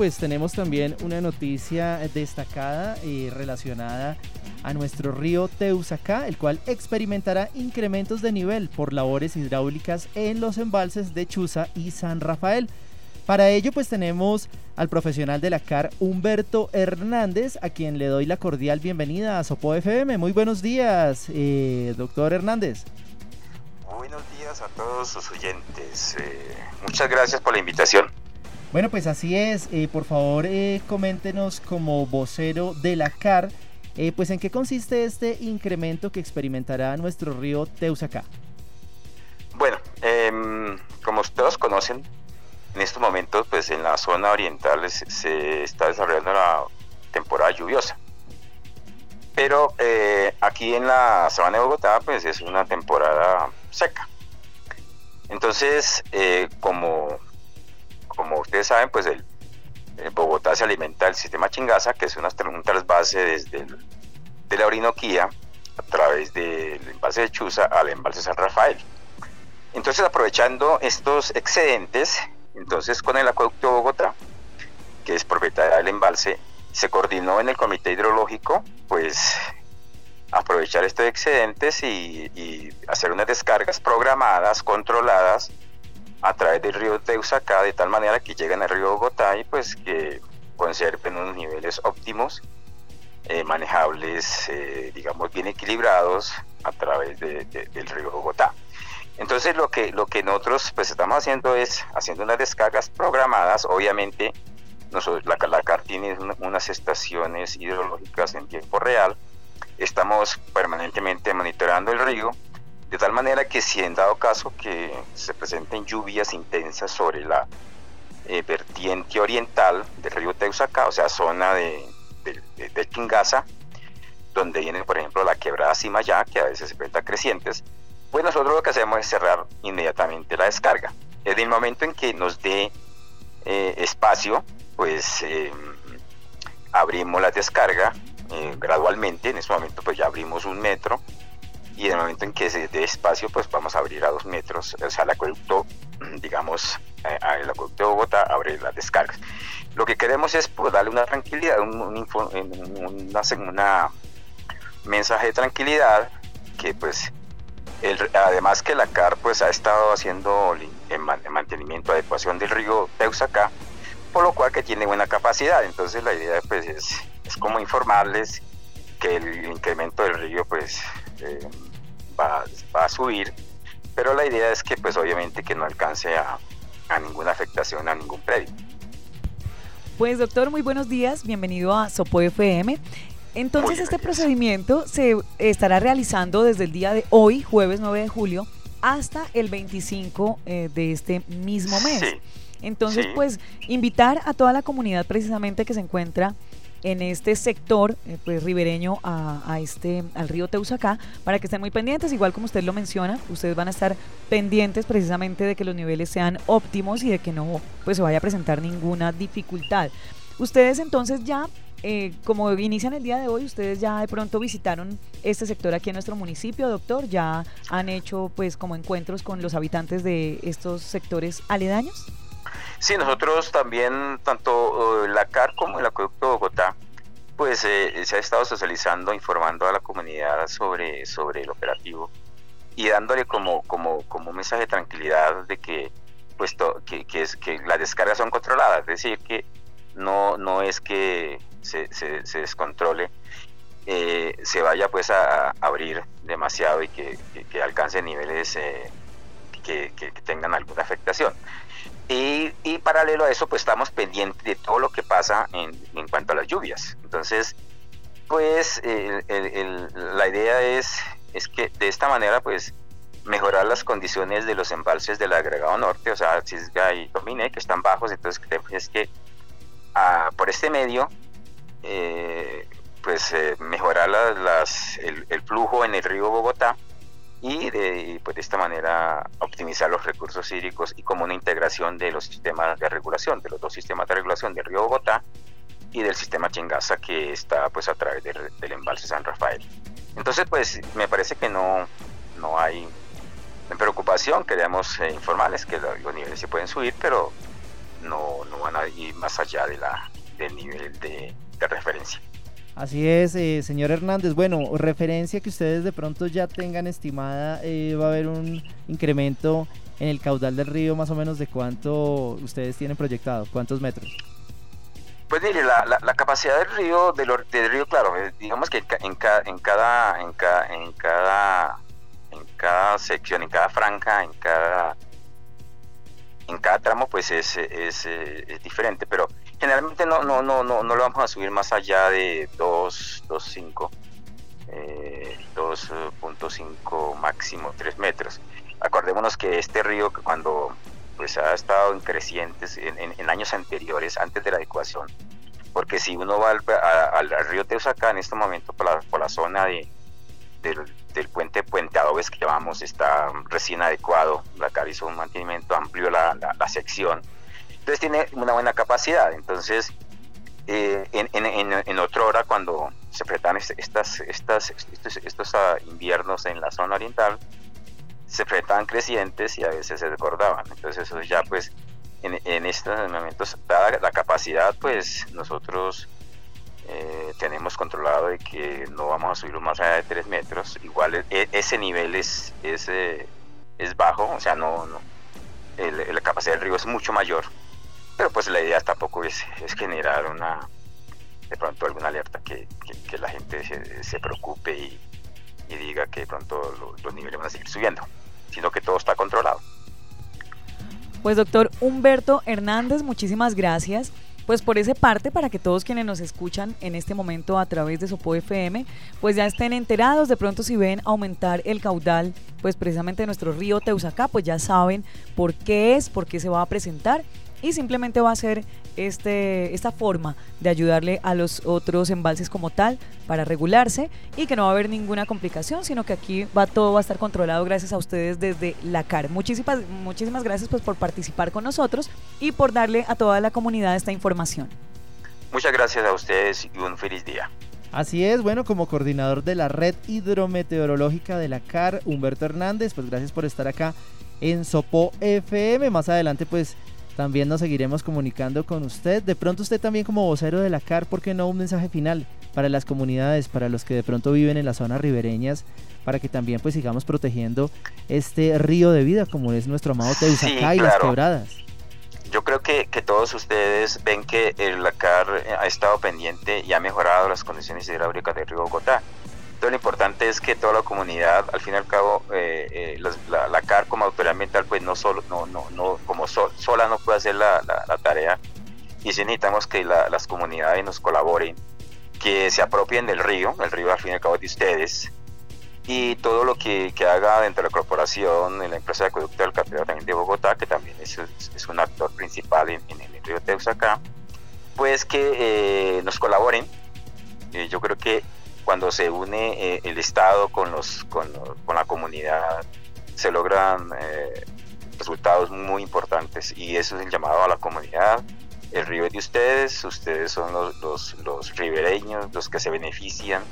pues tenemos también una noticia destacada y eh, relacionada a nuestro río Teusacá, el cual experimentará incrementos de nivel por labores hidráulicas en los embalses de Chuza y San Rafael. Para ello, pues tenemos al profesional de la CAR, Humberto Hernández, a quien le doy la cordial bienvenida a Sopo FM. Muy buenos días, eh, doctor Hernández. Buenos días a todos sus oyentes. Eh, muchas gracias por la invitación. Bueno, pues así es. Eh, por favor, coméntenos como vocero de la CAR, pues en qué consiste este incremento que experimentará nuestro río Teusacá. Bueno, em, como ustedes conocen, en estos momentos, pues en la zona oriental se está desarrollando la temporada lluviosa. Pero eh, aquí en la sabana de Bogotá, pues es una temporada seca. Entonces, eh, como, como ustedes saben, pues el, Bogotá se alimenta del sistema Chingaza, que es una, un trasvase desde de la Orinoquía a través del embalse de Chuza al embalse San Rafael. Entonces, aprovechando estos excedentes, entonces, con el acueducto Bogotá, que es propietaria del embalse, se coordinó en el comité hidrológico, pues aprovechar estos excedentes y, hacer unas descargas programadas, controladas a través del río Teusacá, de tal manera que lleguen al río Bogotá y pues que conserven unos niveles óptimos, eh, manejables, eh, digamos, bien equilibrados a través del río Bogotá. Entonces lo que, lo que nosotros pues estamos haciendo es haciendo unas descargas programadas, obviamente nosotros, la, la CAR tiene unas estaciones hidrológicas en tiempo real, estamos permanentemente monitoreando el río, de tal manera que si en dado caso que se presenten lluvias intensas sobre la eh, vertiente oriental del río Teusacá, o sea, zona de, de, Chingaza, donde viene por ejemplo la quebrada Cimayá, que a veces se presenta crecientes, pues nosotros lo que hacemos es cerrar inmediatamente la descarga. En el momento en que nos dé eh, espacio, pues eh, abrimos la descarga eh, gradualmente. En ese momento pues ya abrimos un metro y en el momento en que se dé espacio pues vamos a abrir a dos metros. O sea, el acueducto, digamos, el acueducto de Bogotá abre las descargas. Lo que queremos es pues, darle una tranquilidad, un, un, una mensaje de tranquilidad que pues además que la CAR pues ha estado haciendo el, mantenimiento, adecuación del río Teusacá, por lo cual que tiene buena capacidad. Entonces la idea pues es, es como informarles que el incremento del río pues eh, va, va, a subir, pero la idea es que pues obviamente que no alcance a, a ninguna afectación a ningún predio. Pues doctor, muy buenos días, bienvenido a Sopo FM. Entonces este procedimiento se estará realizando desde el día de hoy, jueves 9 de julio, hasta el 25 eh, de este mismo mes. Entonces, pues invitar a toda la comunidad precisamente que se encuentra en este sector eh, pues ribereño a, este al río Teusacá para que estén muy pendientes igual como usted lo menciona ustedes van a estar pendientes precisamente de que los niveles sean óptimos y de que no pues se vaya a presentar ninguna dificultad ustedes entonces ya eh, como inician el día de hoy, ustedes ya de pronto visitaron este sector aquí en nuestro municipio, doctor, ya han hecho pues como encuentros con los habitantes de estos sectores aledaños. Sí, nosotros también, tanto eh, la CAR como el Acueducto de Bogotá, pues eh, se ha estado socializando, informando a la comunidad sobre, sobre el operativo y dándole como, como, como un mensaje de tranquilidad de que, pues, que, que, es, que las descargas son controladas, es decir, que no, no es que se, se, descontrole, eh, se vaya pues a, abrir demasiado y que, alcance niveles eh, que, tengan alguna afectación. Y, y, paralelo a eso, pues estamos pendientes de todo lo que pasa en, en cuanto a las lluvias. Entonces, pues la idea es, es que de esta manera, pues mejorar las condiciones de los embalses del agregado norte, o sea, Cisga y Domine, que están bajos, entonces es que ah, por este medio eh, pues eh, mejorar las, el, flujo en el río Bogotá y de, pues, de esta manera optimizar los recursos hídricos y como una integración de los sistemas de regulación, de los dos sistemas de regulación del río Bogotá y del sistema Chingaza que está pues a través del, embalse San Rafael. Entonces pues me parece que no, no hay preocupación, queríamos eh, informarles que los niveles se pueden subir, pero no, no van a ir más allá de la, del nivel de, referencia. Así es, eh, señor Hernández. Bueno, referencia que ustedes de pronto ya tengan estimada, eh, va a haber un incremento en el caudal del río más o menos de cuánto ustedes tienen proyectado, cuántos metros. Pues mire, la, capacidad del río, del, del río, claro, eh, digamos que en, cada, en cada, en cada, en cada, sección, en cada franja, en cada, en cada tramo, pues es, es, es diferente, pero generalmente no, no, no, no, no lo vamos a subir más allá de 2, 2.5, eh, 2.5 máximo 3 metros. Acordémonos que este río cuando pues ha estado en crecientes en, años anteriores, antes de la adecuación, porque si uno va al, río Teusacá en este momento por la, por la zona de, del, puente Puente Adobes que llamamos está recién adecuado, la hizo un mantenimiento amplio la, la, sección, entonces tiene una buena capacidad, entonces eh, en, en, otra hora cuando se estas, estos, ah, inviernos en la zona oriental, se enfrentaban crecientes y a veces se desbordaban. Entonces eso ya pues en, estos momentos, dada la capacidad, pues nosotros eh, tenemos controlado de que no vamos a subir más allá de 3 metros. Igual e, ese nivel es, es, eh, es bajo, o sea, no, no la capacidad del río es mucho mayor. Pero pues la idea tampoco es, generar una de pronto alguna alerta que, que, la gente se, preocupe y, diga que de pronto los niveles van a seguir subiendo sino que todo está controlado. Pues doctor Humberto Hernández, muchísimas gracias pues por esa parte para que todos quienes nos escuchan en este momento a través de Sopo FM, pues ya estén enterados, de pronto si ven aumentar el caudal, pues precisamente de nuestro río Teusacá, pues ya saben por qué es, por qué se va a presentar y simplemente va a ser este, esta forma de ayudarle a los otros embalses como tal para regularse y que no va a haber ninguna complicación, sino que aquí va todo va a estar controlado gracias a ustedes desde la CAR. Muchísimas, muchísimas gracias pues por participar con nosotros y por darle a toda la comunidad esta información. Muchas gracias a ustedes y un feliz día. Así es, bueno, como coordinador de la red hidrometeorológica de la CAR, Humberto Hernández, pues gracias por estar acá en Sopo FM. Más adelante, pues también nos seguiremos comunicando con usted. De pronto usted también como vocero de la CAR, ¿por qué no un mensaje final para las comunidades, para los que de pronto viven en las zonas ribereñas, para que también pues sigamos protegiendo este río de vida como es nuestro amado Teusacá y las quebradas? Yo creo que, que, todos ustedes ven que el, la CAR ha estado pendiente y ha mejorado las condiciones hidráulicas del río Bogotá lo importante es que toda la comunidad, al fin y al cabo, eh, eh, la, CAR como autoridad ambiental, pues no solo, no, no, no, como sola no puede hacer la, tarea. Y si necesitamos que las comunidades nos colaboren, que se apropien del río, el río al fin y al cabo es de ustedes, y todo lo que, haga dentro de la corporación, en la empresa de acueducto del Catedral también de Bogotá, que también es, es un actor principal en, el río Teusaca, pues que eh, nos colaboren. yo creo que cuando se une eh, el Estado con, los, con, la comunidad, se logran eh, resultados muy importantes y eso es el llamado a la comunidad. El río es de ustedes, ustedes son los, los, ribereños, los que se benefician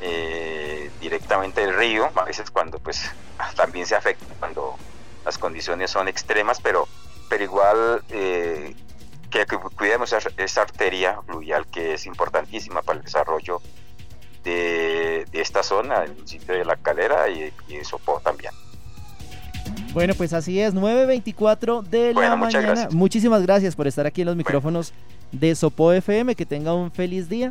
eh, directamente del río, a veces cuando pues también se afecta cuando las condiciones son extremas, pero, pero igual que, cuidemos esa arteria fluvial que es importantísima para el desarrollo de, esta zona, el municipio de La Calera y, y Sopó también. Bueno, pues así es, 9.24 de la mañana. Muchísimas gracias por estar aquí en los micrófonos de Sopó FM. Que tenga un feliz día.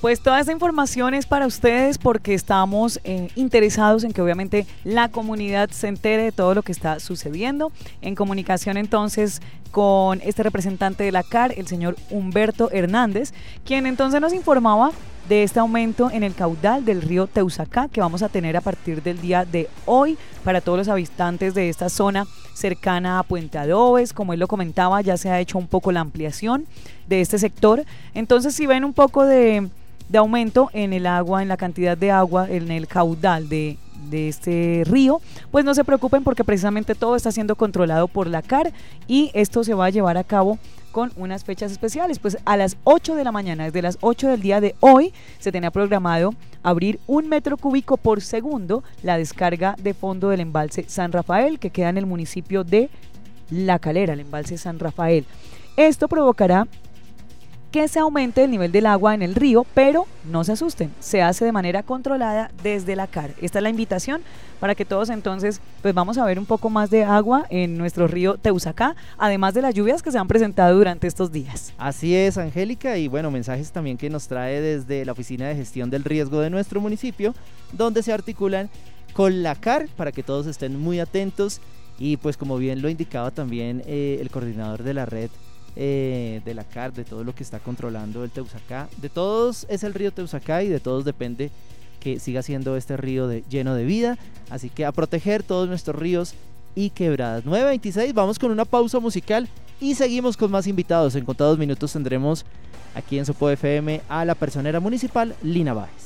Pues toda esta información es para ustedes porque estamos eh, interesados en que obviamente la comunidad se entere de todo lo que está sucediendo. En comunicación entonces con este representante de la CAR, el señor Humberto Hernández, quien entonces nos informaba de este aumento en el caudal del río Teusacá que vamos a tener a partir del día de hoy para todos los habitantes de esta zona cercana a Puente Adobes. Como él lo comentaba, ya se ha hecho un poco la ampliación de este sector. Entonces, si ven un poco de de aumento en el agua, en la cantidad de agua, en el caudal de, este río, pues no se preocupen porque precisamente todo está siendo controlado por la CAR y esto se va a llevar a cabo con unas fechas especiales. Pues a las 8 de la mañana, desde las 8 del día de hoy, se tenía programado abrir un metro cúbico por segundo la descarga de fondo del embalse San Rafael, que queda en el municipio de La Calera, el embalse San Rafael. Esto provocará que se aumente el nivel del agua en el río, pero no se asusten, se hace de manera controlada desde la CAR. Esta es la invitación para que todos entonces, pues vamos a ver un poco más de agua en nuestro río Teusacá, además de las lluvias que se han presentado durante estos días. Así es, Angélica, y bueno, mensajes también que nos trae desde la Oficina de Gestión del Riesgo de nuestro municipio, donde se articulan con la CAR para que todos estén muy atentos y pues como bien lo indicaba también eh, el coordinador de la red eh, de la CAR, de todo lo que está controlando el Teusacá. De todos es el río Teusacá y de todos depende que siga siendo este río de, lleno de vida. Así que a proteger todos nuestros ríos y quebradas. 9.26, vamos con una pausa musical y seguimos con más invitados. En contados minutos tendremos aquí en Sopo FM a la personera municipal Lina Báez.